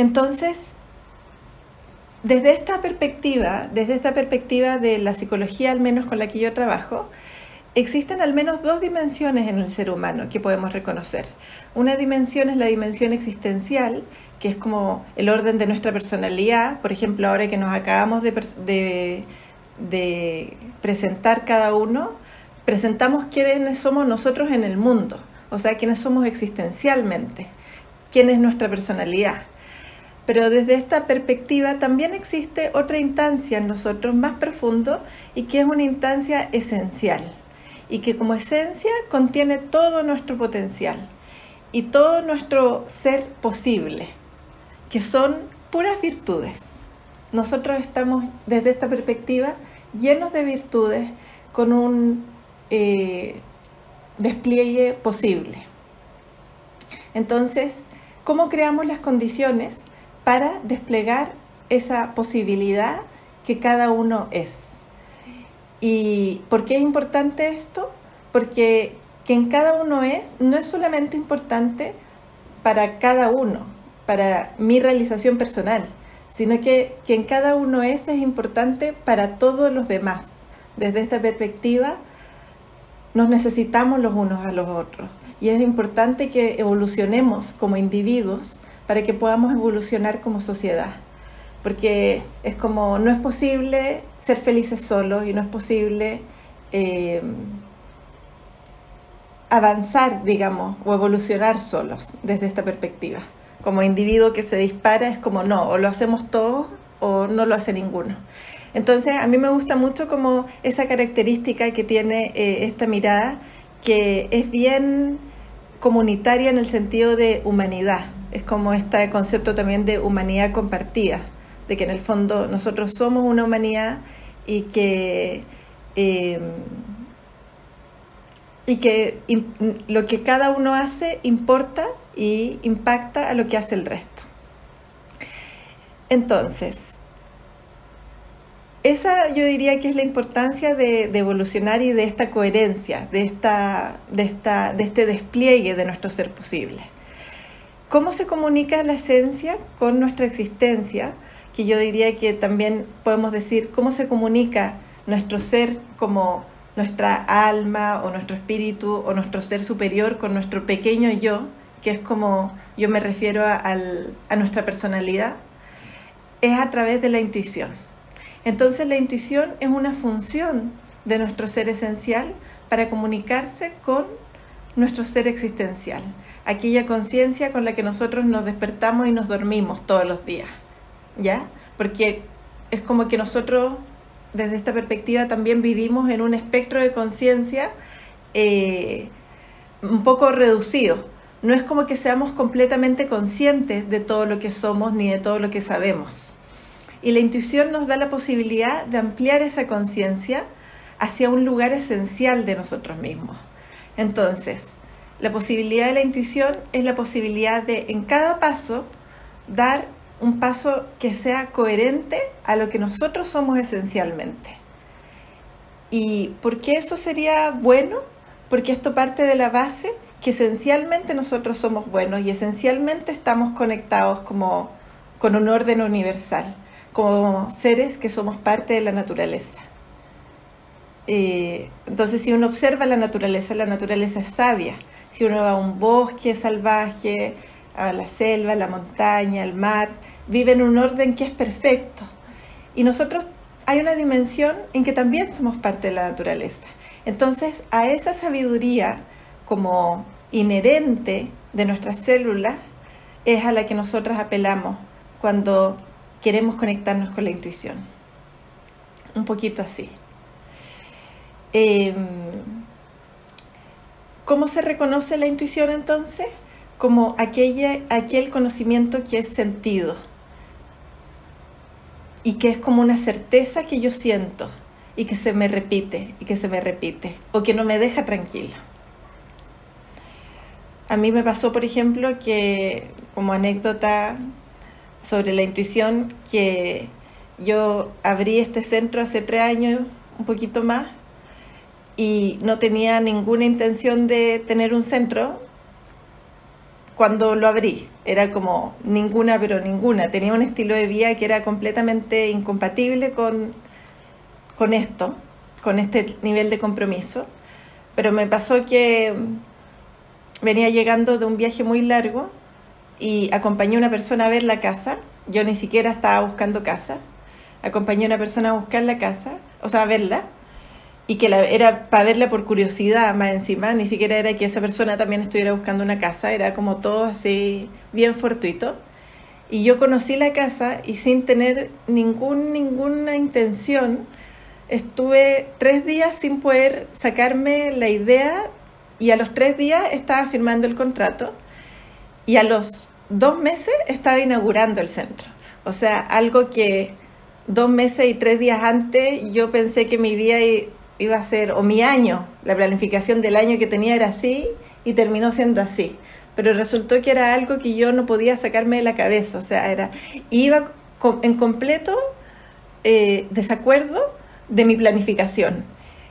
Entonces, desde esta perspectiva, desde esta perspectiva de la psicología al menos con la que yo trabajo, existen al menos dos dimensiones en el ser humano que podemos reconocer. Una dimensión es la dimensión existencial, que es como el orden de nuestra personalidad. Por ejemplo, ahora que nos acabamos de, presentar cada uno, presentamos quiénes somos nosotros en el mundo, o sea, quiénes somos existencialmente, quién es nuestra personalidad. Pero desde esta perspectiva también existe otra instancia en nosotros más profundo y que es una instancia esencial y que como esencia contiene todo nuestro potencial y todo nuestro ser posible, que son puras virtudes. Nosotros estamos desde esta perspectiva llenos de virtudes con un eh, despliegue posible. Entonces, ¿cómo creamos las condiciones para desplegar esa posibilidad que cada uno es. ¿Y por qué es importante esto? Porque quien cada uno es no es solamente importante para cada uno, para mi realización personal, sino que quien cada uno es es importante para todos los demás. Desde esta perspectiva, nos necesitamos los unos a los otros y es importante que evolucionemos como individuos para que podamos evolucionar como sociedad. Porque es como, no es posible ser felices solos y no es posible eh, avanzar, digamos, o evolucionar solos desde esta perspectiva. Como individuo que se dispara es como, no, o lo hacemos todos o no lo hace ninguno. Entonces, a mí me gusta mucho como esa característica que tiene eh, esta mirada, que es bien comunitaria en el sentido de humanidad, es como este concepto también de humanidad compartida, de que en el fondo nosotros somos una humanidad y que, em, y que lo que cada uno hace importa y impacta a lo que hace el resto. Entonces, esa yo diría que es la importancia de, de, evolucionar y de esta coherencia, de, esta, de, esta, de este despliegue de nuestro ser posible. ¿Cómo se comunica la esencia con nuestra existencia? Que yo diría que también podemos decir cómo se comunica nuestro ser como nuestra alma o nuestro espíritu o nuestro ser superior con nuestro pequeño yo, que es como yo me refiero a, a nuestra personalidad, es a través de la intuición. Entonces la intuición es una función de nuestro ser esencial para comunicarse con nuestro ser existencial aquella conciencia con la que nosotros nos despertamos y nos dormimos todos los días, ¿ya? Porque es como que nosotros desde esta perspectiva también vivimos en un espectro de conciencia eh, un poco reducido. No es como que seamos completamente conscientes de todo lo que somos ni de todo lo que sabemos. Y la intuición nos da la posibilidad de ampliar esa conciencia hacia un lugar esencial de nosotros mismos. Entonces, la posibilidad de la intuición es la posibilidad de en cada paso dar un paso que sea coherente a lo que nosotros somos esencialmente. ¿Y por qué eso sería bueno? Porque esto parte de la base que esencialmente nosotros somos buenos y esencialmente estamos conectados como con un orden universal, como seres que somos parte de la naturaleza. Eh, entonces, si uno observa la naturaleza, la naturaleza es sabia, si uno va a un bosque salvaje, a la selva, a la montaña, al mar, vive en un orden que es perfecto. Y nosotros hay una dimensión en que también somos parte de la naturaleza. Entonces, a esa sabiduría como inherente de nuestras células es a la que nosotros apelamos cuando queremos conectarnos con la intuición. Un poquito así. Em, ¿Cómo se reconoce la intuición entonces? Como aquella, aquel conocimiento que es sentido y que es como una certeza que yo siento y que se me repite y que se me repite o que no me deja tranquila. A mí me pasó, por ejemplo, que como anécdota sobre la intuición, que yo abrí este centro hace tres años, un poquito más, y no tenía ninguna intención de tener un centro cuando lo abrí. Era como ninguna, pero ninguna. Tenía un estilo de vida que era completamente incompatible con, con esto, con este nivel de compromiso. Pero me pasó que venía llegando de un viaje muy largo y acompañé a una persona a ver la casa. Yo ni siquiera estaba buscando casa. Acompañé a una persona a buscar la casa, o sea, a verla y que la, era para verla por curiosidad más encima, ni siquiera era que esa persona también estuviera buscando una casa, era como todo así bien fortuito. Y yo conocí la casa y sin tener ningún, ninguna intención, estuve tres días sin poder sacarme la idea y a los tres días estaba firmando el contrato y a los dos meses estaba inaugurando el centro. O sea, algo que dos meses y tres días antes yo pensé que mi vida iba a ser, o mi año, la planificación del año que tenía era así y terminó siendo así. Pero resultó que era algo que yo no podía sacarme de la cabeza, o sea, era, iba en completo eh, desacuerdo de mi planificación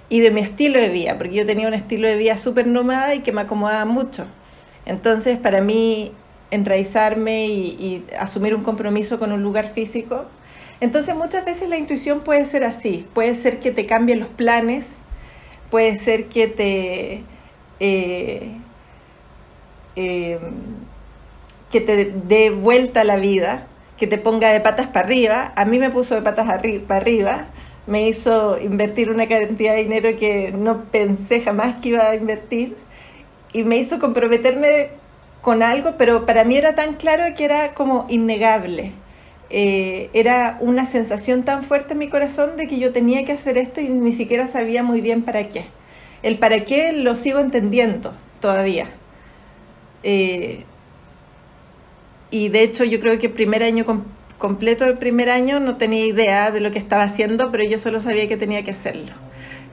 y de mi estilo de vida, porque yo tenía un estilo de vida súper nómada y que me acomodaba mucho. Entonces, para mí, enraizarme y asumir un compromiso con un lugar físico entonces muchas veces la intuición puede ser así, puede ser que te cambien los planes, puede ser que te... Eh, em, que te dé vuelta la vida, que te ponga de patas para arriba. A mí me puso de patas para arriba, me hizo invertir una cantidad de dinero que no pensé jamás que iba a invertir y me hizo comprometerme con algo, pero para mí era tan claro que era como innegable. Eh, era una sensación tan fuerte en mi corazón de que yo tenía que hacer esto y ni siquiera sabía muy bien para qué. El para qué lo sigo entendiendo todavía. Eh, y de hecho yo creo que el primer año completo del primer año no tenía idea de lo que estaba haciendo, pero yo solo sabía que tenía que hacerlo.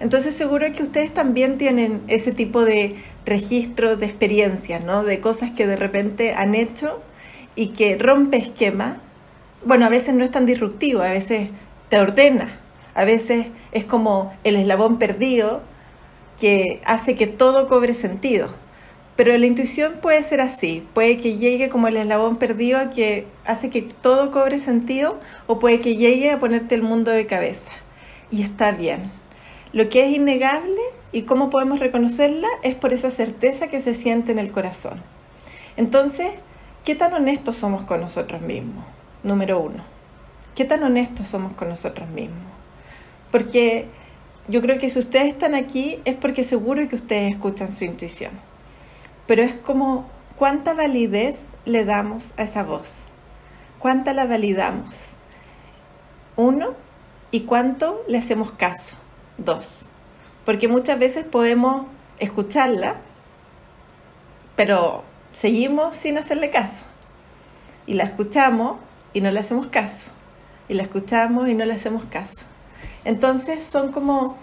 Entonces seguro que ustedes también tienen ese tipo de registro de experiencias, ¿no? De cosas que de repente han hecho y que rompe esquema bueno, a veces no es tan disruptivo, a veces te ordena, a veces es como el eslabón perdido que hace que todo cobre sentido. Pero la intuición puede ser así, puede que llegue como el eslabón perdido que hace que todo cobre sentido o puede que llegue a ponerte el mundo de cabeza. Y está bien. Lo que es innegable y cómo podemos reconocerla es por esa certeza que se siente en el corazón. Entonces, ¿qué tan honestos somos con nosotros mismos? Número uno. ¿Qué tan honestos somos con nosotros mismos? Porque yo creo que si ustedes están aquí es porque seguro que ustedes escuchan su intuición. Pero es como cuánta validez le damos a esa voz. ¿Cuánta la validamos? Uno, y cuánto le hacemos caso. Dos. Porque muchas veces podemos escucharla, pero seguimos sin hacerle caso. Y la escuchamos, y no le hacemos caso. Y la escuchamos y no le hacemos caso. Entonces son como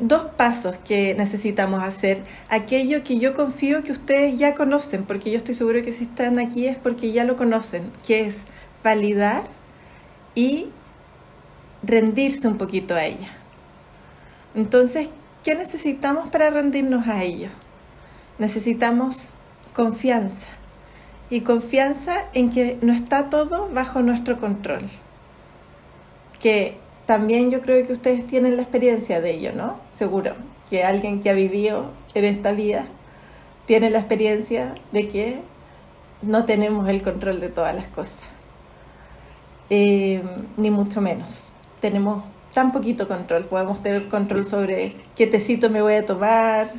dos pasos que necesitamos hacer. Aquello que yo confío que ustedes ya conocen, porque yo estoy seguro que si están aquí es porque ya lo conocen, que es validar y rendirse un poquito a ella. Entonces, ¿qué necesitamos para rendirnos a ello? Necesitamos confianza y confianza en que no está todo bajo nuestro control. Que también yo creo que ustedes tienen la experiencia de ello, ¿no? Seguro que alguien que ha vivido en esta vida tiene la experiencia de que no tenemos el control de todas las cosas. Eh, ni mucho menos. Tenemos tan poquito control. Podemos tener control sobre qué tecito me voy a tomar,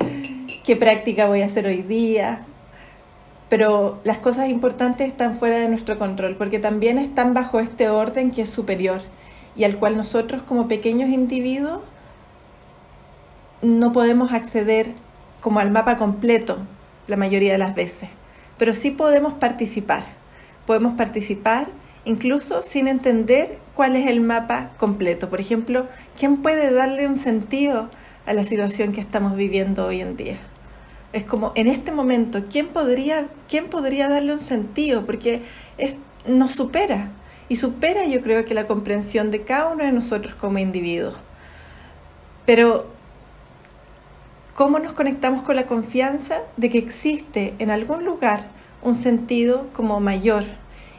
qué práctica voy a hacer hoy día, pero las cosas importantes están fuera de nuestro control porque también están bajo este orden que es superior y al cual nosotros como pequeños individuos no podemos acceder como al mapa completo la mayoría de las veces, pero sí podemos participar. Podemos participar incluso sin entender cuál es el mapa completo. Por ejemplo, ¿quién puede darle un sentido a la situación que estamos viviendo hoy en día? Es como en este momento, ¿quién podría, quién podría darle un sentido? Porque es, nos supera. Y supera yo creo que la comprensión de cada uno de nosotros como individuos. Pero, ¿cómo nos conectamos con la confianza de que existe en algún lugar un sentido como mayor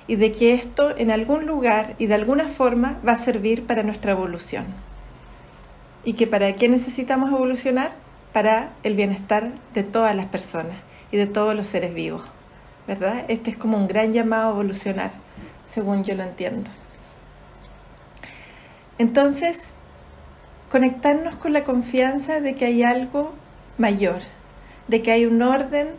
y de que esto en algún lugar y de alguna forma va a servir para nuestra evolución. ¿Y que para qué necesitamos evolucionar? Para el bienestar de todas las personas y de todos los seres vivos, ¿verdad? Este es como un gran llamado a evolucionar, según yo lo entiendo. Entonces, conectarnos con la confianza de que hay algo mayor, de que hay un orden,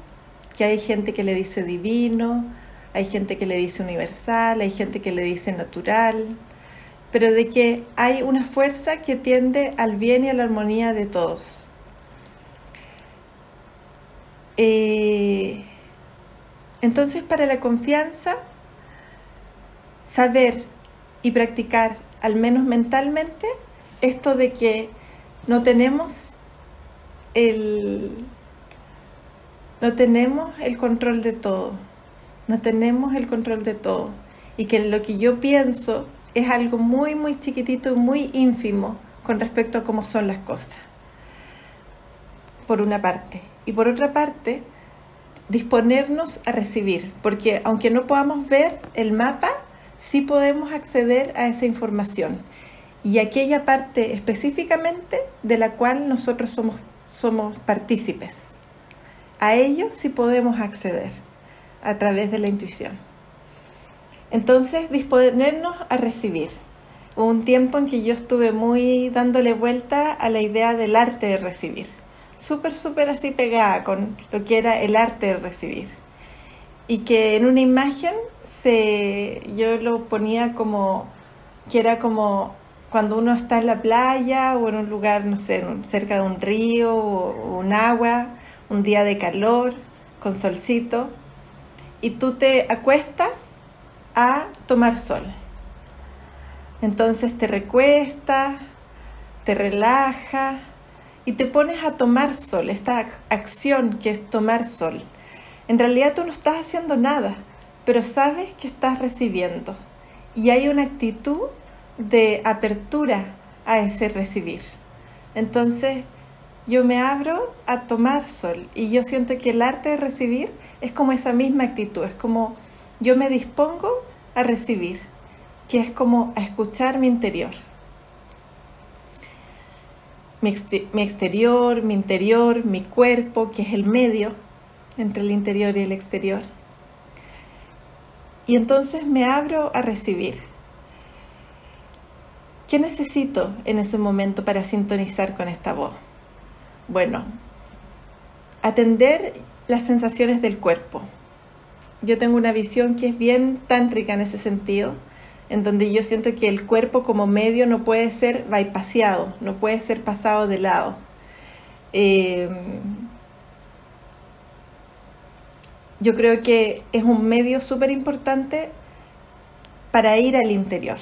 que hay gente que le dice divino, hay gente que le dice universal, hay gente que le dice natural, pero de que hay una fuerza que tiende al bien y a la armonía de todos. Eh, entonces, para la confianza, saber y practicar, al menos mentalmente, esto de que no tenemos el, no tenemos el control de todo no tenemos el control de todo y que lo que yo pienso es algo muy, muy chiquitito y muy ínfimo con respecto a cómo son las cosas. Por una parte. Y por otra parte, disponernos a recibir, porque aunque no podamos ver el mapa, sí podemos acceder a esa información y aquella parte específicamente de la cual nosotros somos, somos partícipes. A ello sí podemos acceder a través de la intuición. Entonces, disponernos a recibir. Hubo un tiempo en que yo estuve muy dándole vuelta a la idea del arte de recibir. Súper, súper así pegada con lo que era el arte de recibir. Y que en una imagen se, yo lo ponía como que era como cuando uno está en la playa o en un lugar, no sé, cerca de un río o un agua, un día de calor, con solcito, y tú te acuestas a tomar sol. Entonces te recuestas, te relajas y te pones a tomar sol, esta acción que es tomar sol. En realidad tú no estás haciendo nada, pero sabes que estás recibiendo y hay una actitud de apertura a ese recibir. Entonces yo me abro a tomar sol y yo siento que el arte de recibir es como esa misma actitud, es como yo me dispongo a recibir, que es como a escuchar mi interior. Mi, exterior, mi interior, mi cuerpo, que es el medio entre el interior y el exterior. Y entonces me abro a recibir. ¿Qué necesito en ese momento para sintonizar con esta voz? Bueno, atender las sensaciones del cuerpo. Yo tengo una visión que es bien tántrica en ese sentido, en donde yo siento que el cuerpo como medio no puede ser bypassado, no puede ser pasado de lado. Eh, yo creo que es un medio súper importante para ir al interior.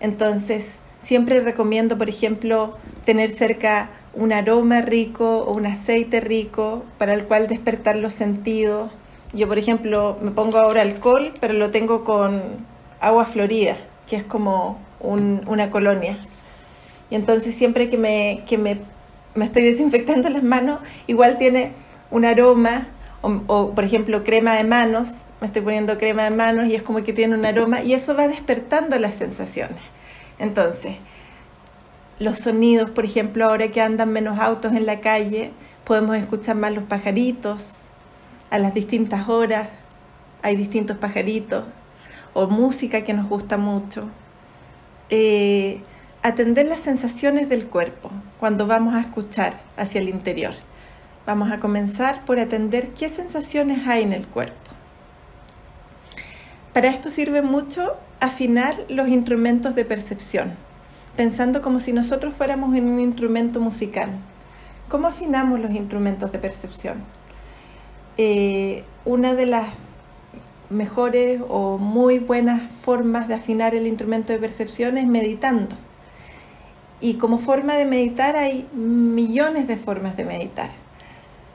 Entonces, siempre recomiendo, por ejemplo, tener cerca un aroma rico o un aceite rico para el cual despertar los sentidos. Yo, por ejemplo, me pongo ahora alcohol, pero lo tengo con agua florida, que es como una colonia. Y entonces siempre que, me, que me, me, estoy desinfectando las manos, igual tiene un aroma, o, o por ejemplo crema de manos, me estoy poniendo crema de manos y es como que tiene un aroma y eso va despertando las sensaciones. Entonces, los sonidos, por ejemplo, ahora que andan menos autos en la calle, podemos escuchar más los pajaritos a las distintas horas, hay distintos pajaritos, o música que nos gusta mucho. Eh, atender las sensaciones del cuerpo cuando vamos a escuchar hacia el interior. Vamos a comenzar por atender qué sensaciones hay en el cuerpo. Para esto sirve mucho afinar los instrumentos de percepción pensando como si nosotros fuéramos en un instrumento musical. ¿Cómo afinamos los instrumentos de percepción? Eh, una de las mejores o muy buenas formas de afinar el instrumento de percepción es meditando. Y como forma de meditar hay millones de formas de meditar.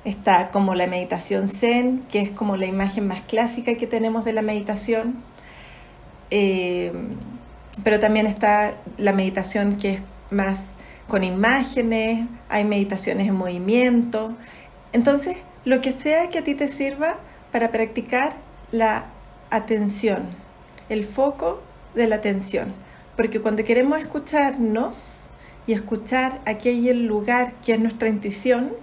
Está como la meditación zen, que es como la imagen más clásica que tenemos de la meditación. Eh, pero también está la meditación que es más con imágenes, hay meditaciones en movimiento. Entonces, lo que sea que a ti te sirva para practicar la atención, el foco de la atención. Porque cuando queremos escucharnos y escuchar aquel lugar que es nuestra intuición,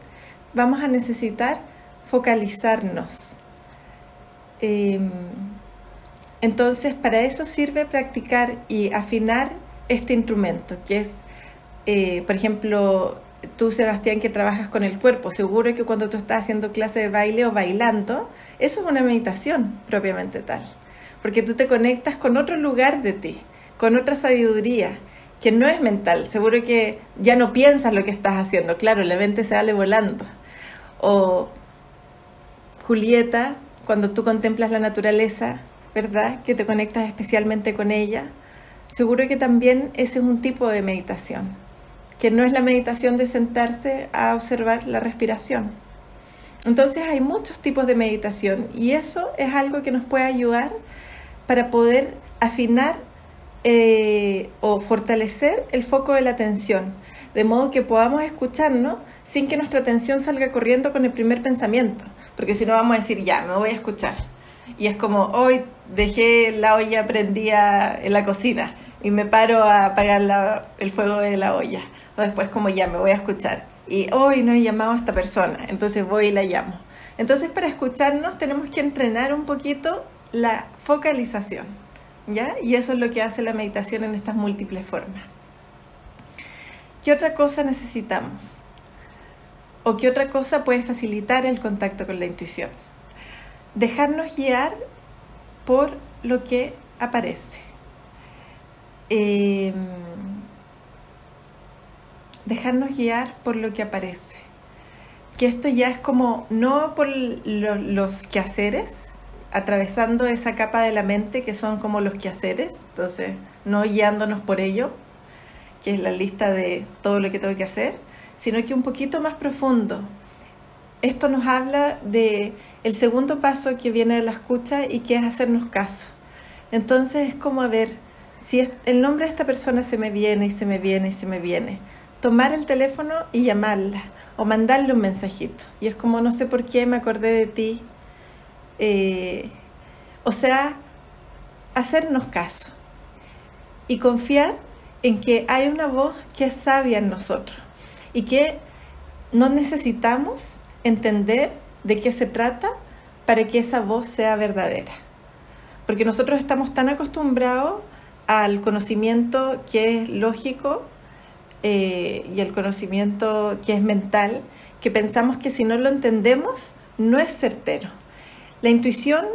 vamos a necesitar focalizarnos. Em, entonces, para eso sirve practicar y afinar este instrumento, que es, eh, por ejemplo, tú, Sebastián, que trabajas con el cuerpo, seguro que cuando tú estás haciendo clase de baile o bailando, eso es una meditación propiamente tal, porque tú te conectas con otro lugar de ti, con otra sabiduría, que no es mental, seguro que ya no piensas lo que estás haciendo, claro, la mente se sale volando. O Julieta, cuando tú contemplas la naturaleza, ¿verdad? Que te conectas especialmente con ella, seguro que también ese es un tipo de meditación que no es la meditación de sentarse a observar la respiración. Entonces hay muchos tipos de meditación y eso es algo que nos puede ayudar para poder afinar eh, o fortalecer el foco de la atención, de modo que podamos escucharnos sin que nuestra atención salga corriendo con el primer pensamiento, porque si no vamos a decir, ya, me voy a escuchar. Y es como, hoy dejé la olla prendida en la cocina y me paro a apagar el fuego de la olla después como ya me voy a escuchar. Y hoy no he llamado a esta persona, entonces voy y la llamo. Entonces para escucharnos tenemos que entrenar un poquito la focalización, ¿ya? Y eso es lo que hace la meditación en estas múltiples formas. ¿Qué otra cosa necesitamos? ¿O qué otra cosa puede facilitar el contacto con la intuición? Dejarnos guiar por lo que aparece. Eh, dejarnos guiar por lo que aparece. Que esto ya es como, no por los quehaceres, atravesando esa capa de la mente que son como los quehaceres, entonces no guiándonos por ello, que es la lista de todo lo que tengo que hacer, sino que un poquito más profundo. Esto nos habla de el segundo paso que viene de la escucha y que es hacernos caso. Entonces es como a ver, si el nombre de esta persona se me viene y se me viene y se me viene, tomar el teléfono y llamarla o mandarle un mensajito. Y es como, no sé por qué me acordé de ti. Eh, o sea, hacernos caso y confiar en que hay una voz que es sabia en nosotros y que no necesitamos entender de qué se trata para que esa voz sea verdadera. Porque nosotros estamos tan acostumbrados al conocimiento que es lógico, eh, y el conocimiento que es mental, que pensamos que si no lo entendemos, no es certero. La intuición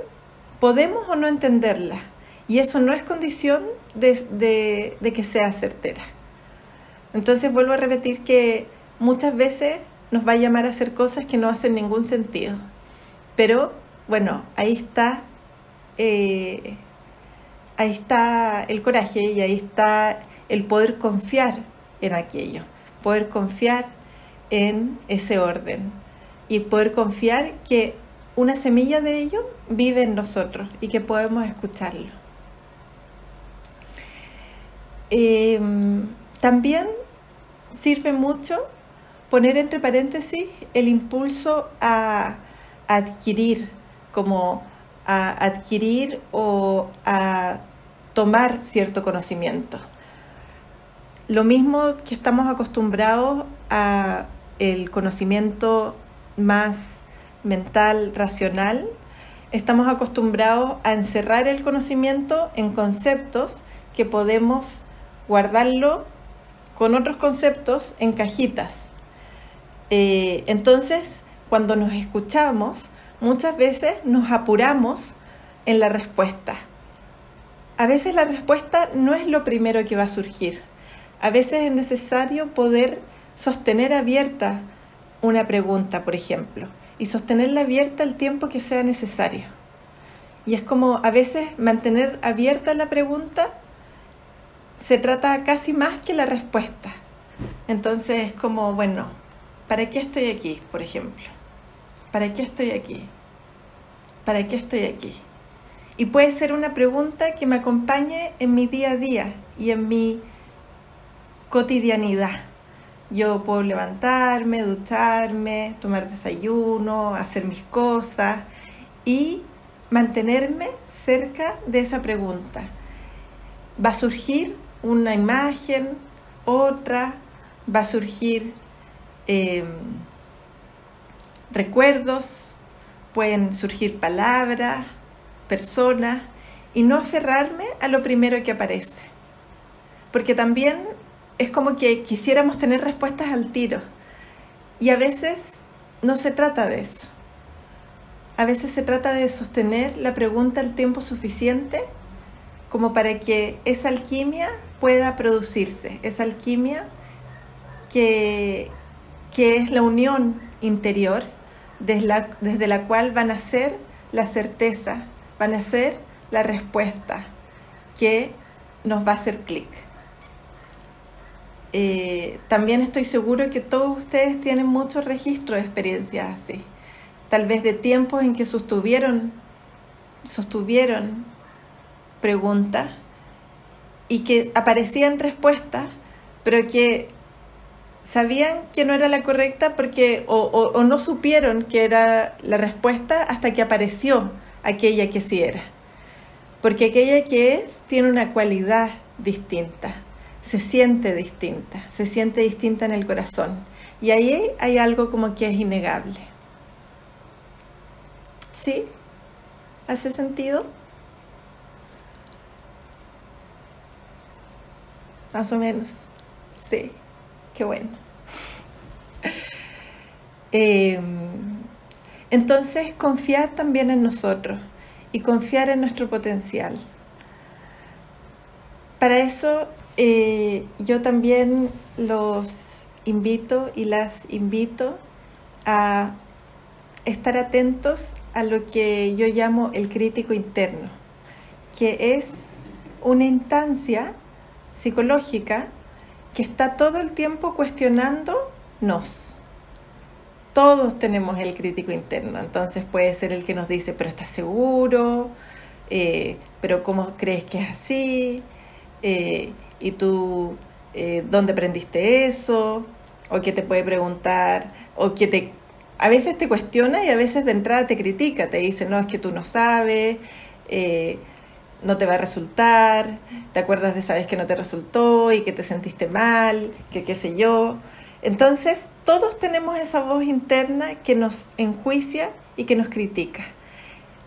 podemos o no entenderla, y eso no es condición de, que sea certera. Entonces vuelvo a repetir que muchas veces nos va a llamar a hacer cosas que no hacen ningún sentido. Pero bueno, ahí está, eh, ahí está el coraje y ahí está el poder confiar en aquello, poder confiar en ese orden y poder confiar que una semilla de ello vive en nosotros y que podemos escucharlo. Em, también sirve mucho poner entre paréntesis el impulso a adquirir, como a adquirir o a tomar cierto conocimiento. Lo mismo que estamos acostumbrados a el conocimiento más mental, racional, estamos acostumbrados a encerrar el conocimiento en conceptos que podemos guardarlo con otros conceptos en cajitas. Eh, entonces, cuando nos escuchamos, muchas veces nos apuramos en la respuesta. A veces la respuesta no es lo primero que va a surgir a veces es necesario poder sostener abierta una pregunta, por ejemplo, y sostenerla abierta el tiempo que sea necesario. Y es como a veces mantener abierta la pregunta se trata casi más que la respuesta. Entonces es como, bueno, ¿para qué estoy aquí, por ejemplo? ¿Para qué estoy aquí? ¿Para qué estoy aquí? Y puede ser una pregunta que me acompañe en mi día a día y en mi cotidianidad. Yo puedo levantarme, ducharme, tomar desayuno, hacer mis cosas y mantenerme cerca de esa pregunta. Va a surgir una imagen, otra, va a surgir em, recuerdos, pueden surgir palabras, personas, y no aferrarme a lo primero que aparece. Porque también es como que quisiéramos tener respuestas al tiro. Y a veces no se trata de eso. A veces se trata de sostener la pregunta el tiempo suficiente como para que esa alquimia pueda producirse, esa alquimia que, que es la unión interior desde la, desde la cual van a ser la certeza, van a ser la respuesta que nos va a hacer clic. Eh, también estoy seguro que todos ustedes tienen mucho registro de experiencias así, tal vez de tiempos en que sostuvieron, sostuvieron preguntas y que aparecían respuestas, pero que sabían que no era la correcta porque o, no supieron que era la respuesta hasta que apareció aquella que sí era. Porque aquella que es tiene una cualidad distinta, se siente distinta, se siente distinta en el corazón. Y ahí hay algo como que es innegable. ¿Sí? ¿Hace sentido? Más o menos. Sí. Qué bueno. Em, entonces, confiar también en nosotros y confiar en nuestro potencial. Para eso, eh, yo también los invito y las invito a estar atentos a lo que yo llamo el crítico interno, que es una instancia psicológica que está todo el tiempo cuestionándonos. Todos tenemos el crítico interno, entonces puede ser el que nos dice, pero estás seguro, eh, pero ¿cómo crees que es así? Eh, ¿Y tú eh, dónde aprendiste eso? O que te puede preguntar, o que te a veces te cuestiona y a veces de entrada te critica, te dice, no, es que tú no sabes, no te va a resultar, te acuerdas de esa vez que no te resultó y que te sentiste mal, que qué sé yo. Entonces, todos tenemos esa voz interna que nos enjuicia y que nos critica.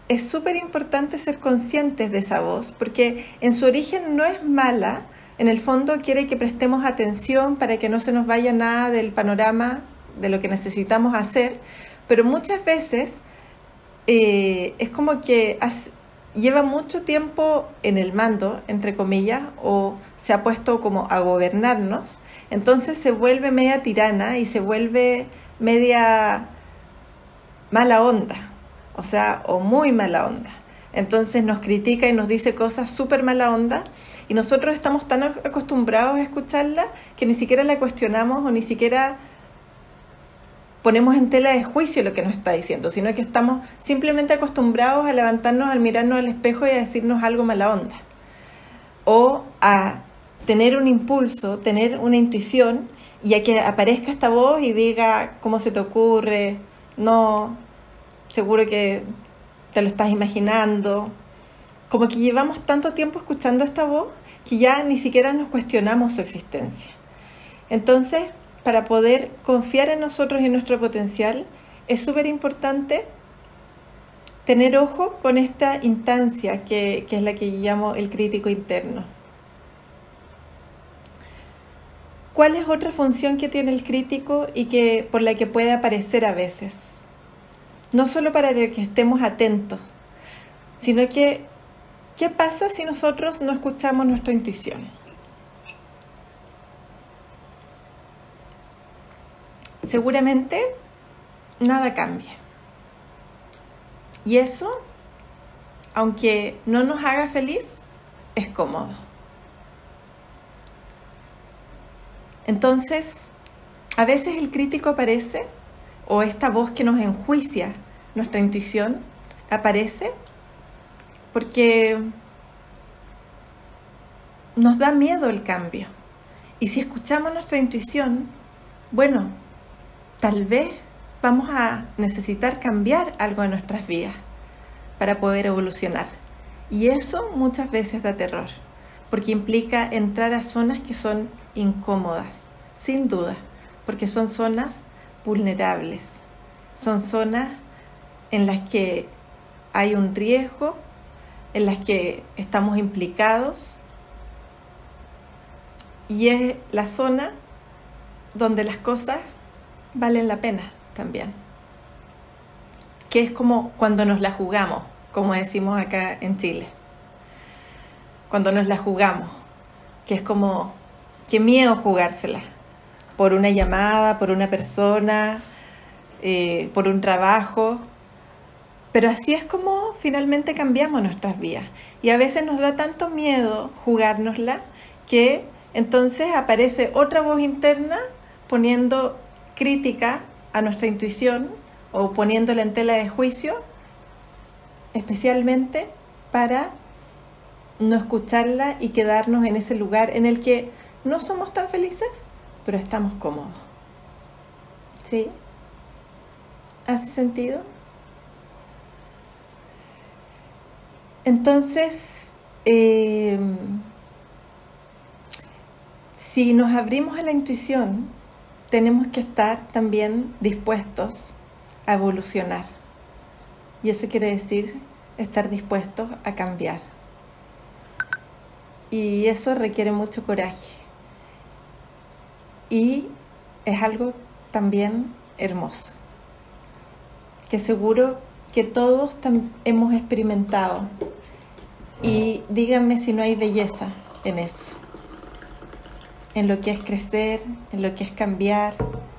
Es súper importante ser conscientes de esa voz porque en su origen no es mala, en el fondo quiere que prestemos atención para que no se nos vaya nada del panorama de lo que necesitamos hacer, pero muchas veces eh, es como que lleva mucho tiempo en el mando, entre comillas, o se ha puesto como a gobernarnos, entonces se vuelve media tirana y se vuelve media mala onda, o sea, o muy mala onda. Entonces nos critica y nos dice cosas súper mala onda y nosotros estamos tan acostumbrados a escucharla que ni siquiera la cuestionamos o ni siquiera ponemos en tela de juicio lo que nos está diciendo, sino que estamos simplemente acostumbrados a levantarnos, al mirarnos al espejo y a decirnos algo mala onda. O a tener un impulso, tener una intuición y a que aparezca esta voz y diga cómo se te ocurre, no, seguro que te lo estás imaginando. Como que llevamos tanto tiempo escuchando esta voz que ya ni siquiera nos cuestionamos su existencia. Entonces, para poder confiar en nosotros y en nuestro potencial, es súper importante tener ojo con esta instancia que, es la que llamo el crítico interno. ¿Cuál es otra función que tiene el crítico y que por la que puede aparecer a veces? No solo para que estemos atentos, sino que ¿qué pasa si nosotros no escuchamos nuestra intuición? seguramente nada cambia. Y eso, aunque no nos haga feliz, es cómodo. Entonces, a veces el crítico aparece, o esta voz que nos enjuicia nuestra intuición, aparece porque nos da miedo el cambio. Y si escuchamos nuestra intuición, bueno, tal vez vamos a necesitar cambiar algo en nuestras vidas. para poder evolucionar. Y eso muchas veces da terror, porque implica entrar a zonas que son incómodas, sin duda, porque son zonas vulnerables, son zonas en las que hay un riesgo, en las que estamos implicados, y es la zona donde las cosas valen la pena también. Que es como cuando nos la jugamos, como decimos acá en Chile. Cuando nos la jugamos, que es como, qué miedo jugársela. Por una llamada, por una persona, eh, por un trabajo. Pero así es como finalmente cambiamos nuestras vidas. Y a veces nos da tanto miedo jugárnosla que entonces aparece otra voz interna poniendo crítica a nuestra intuición o poniéndola en tela de juicio, especialmente para no escucharla y quedarnos en ese lugar en el que no somos tan felices, pero estamos cómodos. ¿Sí? ¿Hace sentido? Entonces, eh, si nos abrimos a la intuición, tenemos que estar también dispuestos a evolucionar. Y eso quiere decir estar dispuestos a cambiar. Y eso requiere mucho coraje. Y es algo también hermoso, que seguro que todos hemos experimentado. Y díganme si no hay belleza en eso en lo que es crecer, en lo que es cambiar,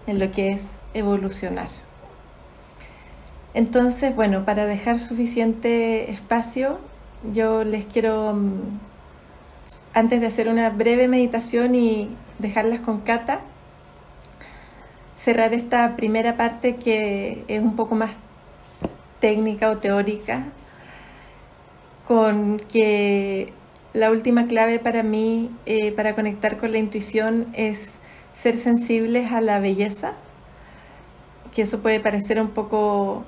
en lo que es evolucionar. Entonces, bueno, para dejar suficiente espacio, yo les quiero, mm, antes de hacer una breve meditación y dejarlas con Cata, cerrar esta primera parte que es un poco más técnica o teórica, con que la última clave para mí, eh, para conectar con la intuición, es ser sensibles a la belleza, que eso puede parecer un poco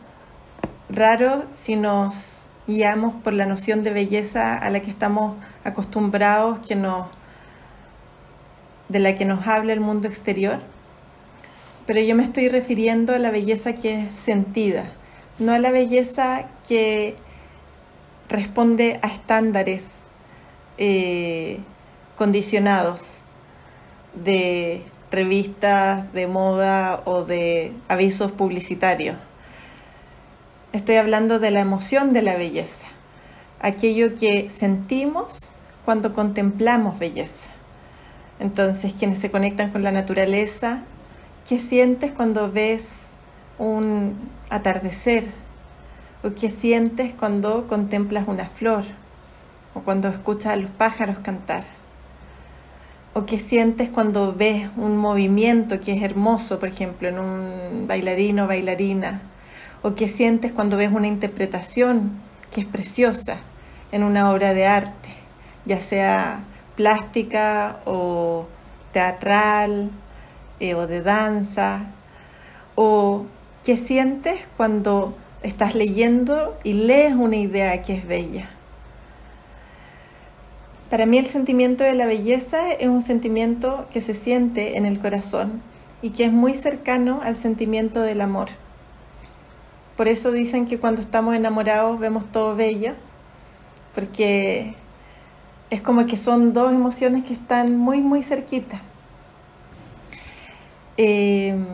raro si nos guiamos por la noción de belleza a la que estamos acostumbrados, que nos, de la que nos habla el mundo exterior. Pero yo me estoy refiriendo a la belleza que es sentida, no a la belleza que responde a estándares eh, condicionados de revistas de moda o de avisos publicitarios. Estoy hablando de la emoción de la belleza, aquello que sentimos cuando contemplamos belleza. Entonces, quienes se conectan con la naturaleza, ¿qué sientes cuando ves un atardecer? ¿O qué sientes cuando contemplas una flor? o cuando escuchas a los pájaros cantar, o qué sientes cuando ves un movimiento que es hermoso, por ejemplo, en un bailarino o bailarina, o qué sientes cuando ves una interpretación que es preciosa en una obra de arte, ya sea plástica o teatral eh, o de danza, o qué sientes cuando estás leyendo y lees una idea que es bella. Para mí el sentimiento de la belleza es un sentimiento que se siente en el corazón y que es muy cercano al sentimiento del amor. Por eso dicen que cuando estamos enamorados vemos todo bello, porque es como que son dos emociones que están muy, muy cerquitas. Em,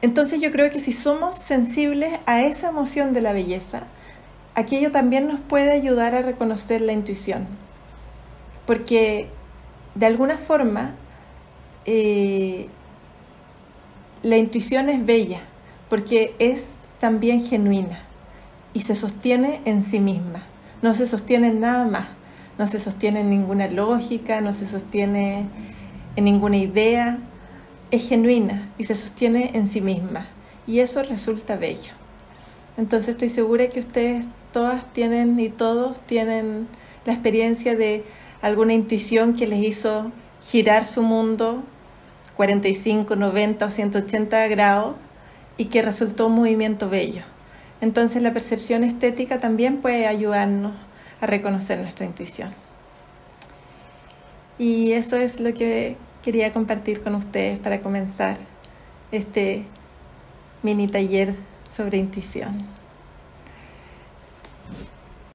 entonces yo creo que si somos sensibles a esa emoción de la belleza, aquello también nos puede ayudar a reconocer la intuición, porque de alguna forma eh, la intuición es bella, porque es también genuina y se sostiene en sí misma, no se sostiene en nada más, no se sostiene en ninguna lógica, no se sostiene en ninguna idea, es genuina y se sostiene en sí misma. Y eso resulta bello. Entonces estoy segura que ustedes todas tienen y todos tienen la experiencia de alguna intuición que les hizo girar su mundo 45, 90 o 180 grados y que resultó un movimiento bello. Entonces la percepción estética también puede ayudarnos a reconocer nuestra intuición. Y eso es lo que quería compartir con ustedes para comenzar este mini taller sobre intuición.